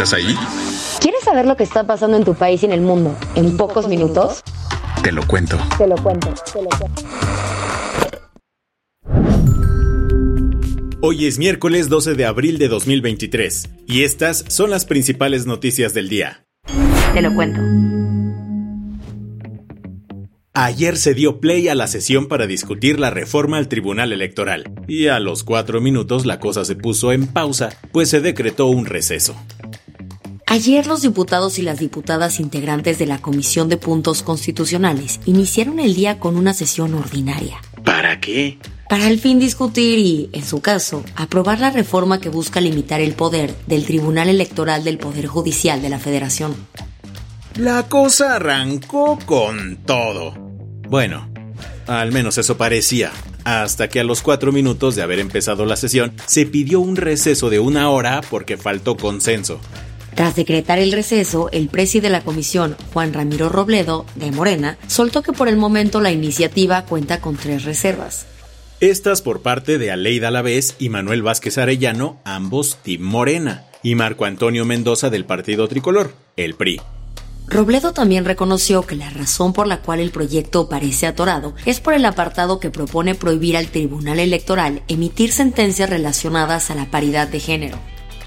¿Estás ahí? ¿Quieres saber lo que está pasando en tu país y en el mundo en pocos minutos? Te lo cuento. Te lo cuento, te lo cuento. Hoy es miércoles 12 de abril de 2023 y estas son las principales noticias del día. Te lo cuento. Ayer se dio play a la sesión para discutir la reforma al Tribunal Electoral y a los cuatro minutos la cosa se puso en pausa, pues se decretó un receso. Ayer los diputados y las diputadas integrantes de la Comisión de Puntos Constitucionales iniciaron el día con una sesión ordinaria. ¿Para qué? Para al fin discutir y, en su caso, aprobar la reforma que busca limitar el poder del Tribunal Electoral del Poder Judicial de la Federación. La cosa arrancó con todo. Bueno, al menos eso parecía. Hasta que a los cuatro minutos de haber empezado la sesión, se pidió un receso de una hora porque faltó consenso. Tras decretar el receso, el presidente de la comisión, Juan Ramiro Robledo, de Morena, soltó que por el momento la iniciativa cuenta con tres reservas. Estas por parte de Aleida Alavés y Manuel Vázquez Arellano, ambos Team Morena, y Marco Antonio Mendoza del Partido Tricolor, el PRI. Robledo también reconoció que la razón por la cual el proyecto parece atorado es por el apartado que propone prohibir al Tribunal Electoral emitir sentencias relacionadas a la paridad de género.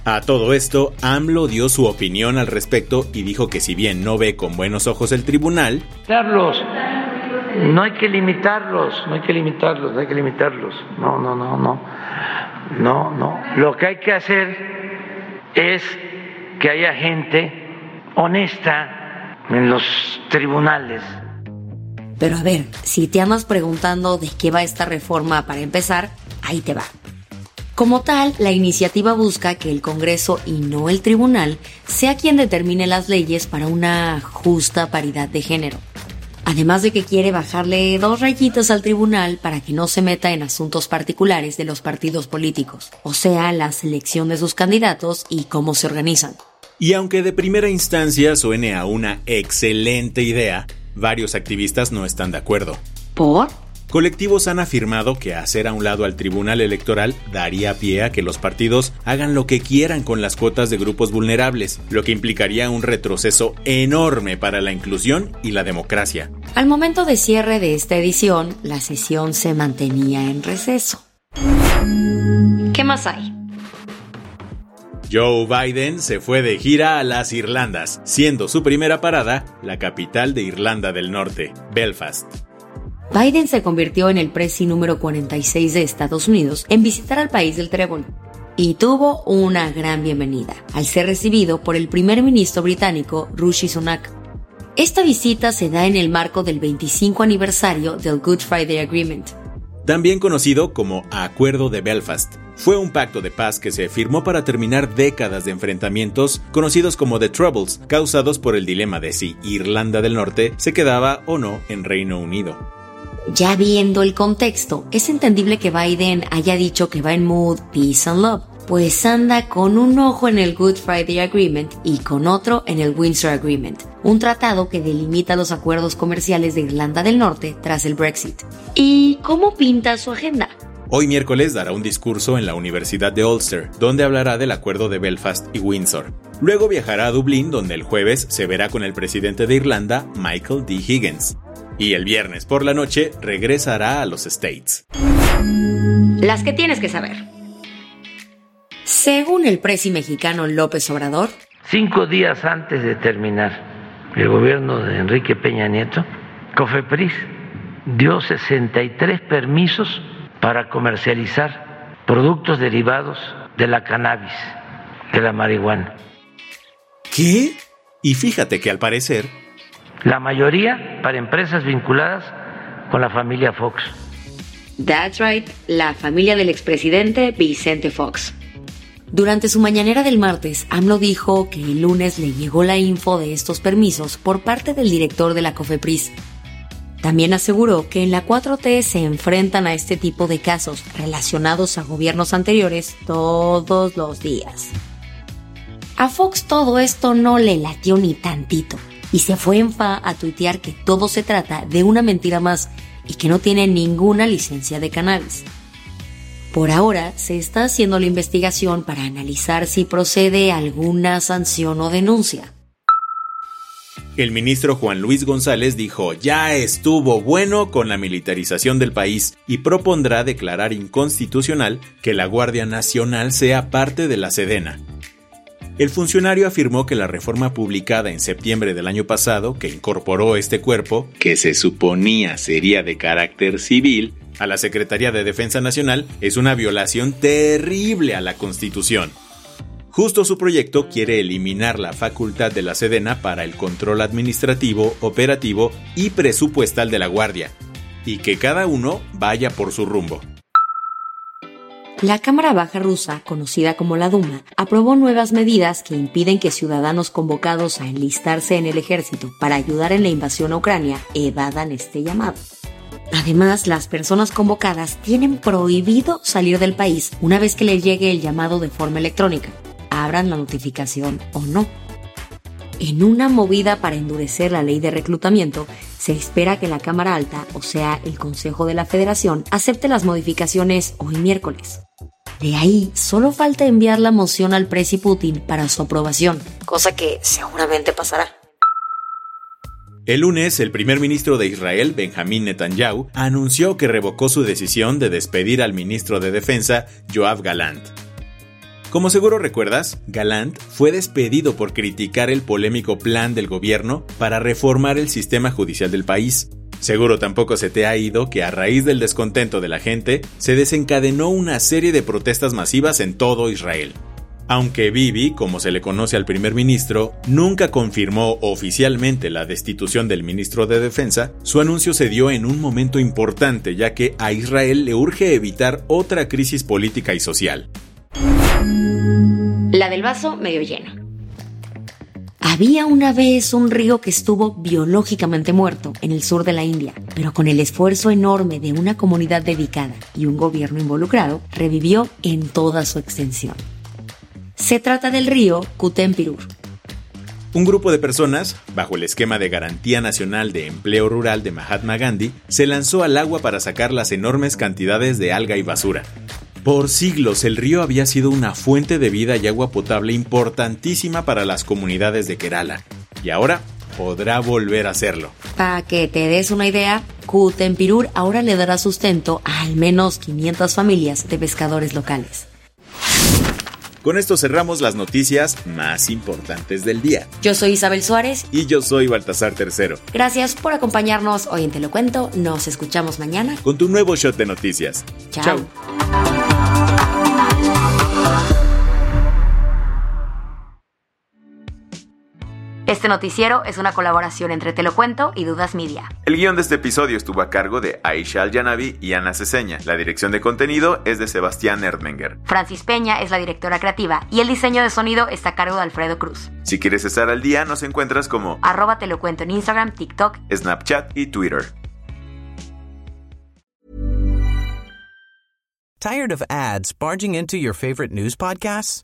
A todo esto, AMLO dio su opinión al respecto y dijo que si bien no ve con buenos ojos el tribunal, Carlos, no hay que limitarlos, no hay que limitarlos, no hay que limitarlos. No, no, no, no. No, no. Lo que hay que hacer es que haya gente honesta en los tribunales. Pero a ver, si te andas preguntando de qué va esta reforma para empezar, ahí te va. Como tal, la iniciativa busca que el Congreso y no el Tribunal sea quien determine las leyes para una justa paridad de género. Además de que quiere bajarle dos rayitas al tribunal para que no se meta en asuntos particulares de los partidos políticos, o sea, la selección de sus candidatos y cómo se organizan. y aunque de primera instancia suene a una excelente idea, varios activistas no están de acuerdo. ¿Por? Colectivos han afirmado que hacer a un lado al Tribunal Electoral daría pie a que los partidos hagan lo que quieran con las cuotas de grupos vulnerables, lo que implicaría un retroceso enorme para la inclusión y la democracia. Al momento de cierre de esta edición, la sesión se mantenía en receso. ¿Qué más hay? Joe Biden se fue de gira a las Irlandas, siendo su primera parada la capital de Irlanda del Norte, Belfast. Biden se convirtió en el presi número 46 de Estados Unidos en visitar al país del trébol y tuvo una gran bienvenida al ser recibido por el primer ministro británico Rishi Sunak. Esta visita se da en el marco del 25 aniversario del Good Friday Agreement, También conocido como Acuerdo de Belfast, fue un pacto de paz que se firmó para terminar décadas de enfrentamientos conocidos como The Troubles, causados por el dilema de si Irlanda del Norte se quedaba o no en Reino Unido. Ya viendo el contexto, es entendible que Biden haya dicho que va en mood peace and love, pues anda con un ojo en el Good Friday Agreement y con otro en el Windsor Agreement, un tratado que delimita los acuerdos comerciales de Irlanda del Norte tras el Brexit. ¿Y cómo pinta su agenda? Hoy miércoles dará un discurso en la Universidad de Ulster, donde hablará del acuerdo de Belfast y Windsor. Luego viajará a Dublín, donde el jueves se verá con el presidente de Irlanda, Michael D. Higgins. Y el viernes por la noche regresará a los States. Las que tienes que saber. Según el presi mexicano López Obrador, cinco días antes de terminar el gobierno de Enrique Peña Nieto, Cofepris dio 63 permisos para comercializar productos derivados de la cannabis, de la marihuana. ¿Qué? Y fíjate que al parecer... La mayoría para empresas vinculadas con la familia Fox. That's right, la familia del expresidente Vicente Fox. Durante su mañanera del martes, AMLO dijo que el lunes le llegó la info de estos permisos por parte del director de la COFEPRIS. También aseguró que en la 4T se enfrentan a este tipo de casos relacionados a gobiernos anteriores todos los días. A Fox todo esto no le latió ni tantito y se fue en fa a tuitear que todo se trata de una mentira más y que no tiene ninguna licencia de cannabis. Por ahora se está haciendo la investigación para analizar si procede alguna sanción o denuncia. El ministro Juan Luis González dijo ya estuvo bueno con la militarización del país y propondrá declarar inconstitucional que la Guardia Nacional sea parte de la Sedena. El funcionario afirmó que la reforma publicada en septiembre del año pasado, que incorporó este cuerpo, que se suponía sería de carácter civil, a la Secretaría de Defensa Nacional, es una violación terrible a la Constitución. Justo su proyecto quiere eliminar la facultad de la Sedena para el control administrativo, operativo y presupuestal de la Guardia, y que cada uno vaya por su rumbo. La Cámara Baja rusa, conocida como la Duma, aprobó nuevas medidas que impiden que ciudadanos convocados a enlistarse en el ejército para ayudar en la invasión a Ucrania evadan este llamado. Además, las personas convocadas tienen prohibido salir del país una vez que les llegue el llamado de forma electrónica, abran la notificación o no. En una movida para endurecer la ley de reclutamiento, se espera que la Cámara Alta, o sea, el Consejo de la Federación, acepte las modificaciones hoy miércoles. De ahí, solo falta enviar la moción al presi Putin para su aprobación, cosa que seguramente pasará. El lunes, el primer ministro de Israel, Benjamín Netanyahu, anunció que revocó su decisión de despedir al ministro de Defensa, Joab Galant. Como seguro recuerdas, Galant fue despedido por criticar el polémico plan del gobierno para reformar el sistema judicial del país. Seguro tampoco se te ha ido que a raíz del descontento de la gente se desencadenó una serie de protestas masivas en todo Israel. Aunque Bibi, como se le conoce al primer ministro, nunca confirmó oficialmente la destitución del ministro de Defensa, su anuncio se dio en un momento importante ya que a Israel le urge evitar otra crisis política y social. La del vaso medio lleno. Había una vez un río que estuvo biológicamente muerto en el sur de la India, pero con el esfuerzo enorme de una comunidad dedicada y un gobierno involucrado, revivió en toda su extensión. Se trata del río Kutempirur. Un grupo de personas, bajo el esquema de Garantía Nacional de Empleo Rural de Mahatma Gandhi, se lanzó al agua para sacar las enormes cantidades de alga y basura, por siglos el río había sido una fuente de vida y agua potable importantísima para las comunidades de Kerala, y ahora podrá volver a hacerlo. Para que te des una idea, Kutempirur ahora le dará sustento a al menos 500 familias de pescadores locales. Con esto cerramos las noticias más importantes del día. Yo soy Isabel Suárez. Y yo soy Baltasar Tercero. Gracias por acompañarnos hoy en Te lo Cuento. Nos escuchamos mañana. Con tu nuevo shot de noticias. Chao. Este noticiero es una colaboración entre Te lo cuento y Dudas Media. El guion de este episodio estuvo a cargo de Aisha Al-Yanabi y Ana Ceseña. La dirección de contenido es de Sebastián Erdmenger. Francis Peña es la directora creativa y el diseño de sonido está a cargo de Alfredo Cruz. Si quieres estar al día, nos encuentras como arroba Te lo cuento en Instagram, TikTok, Snapchat y Twitter. Tired of ads barging into your favorite news podcasts?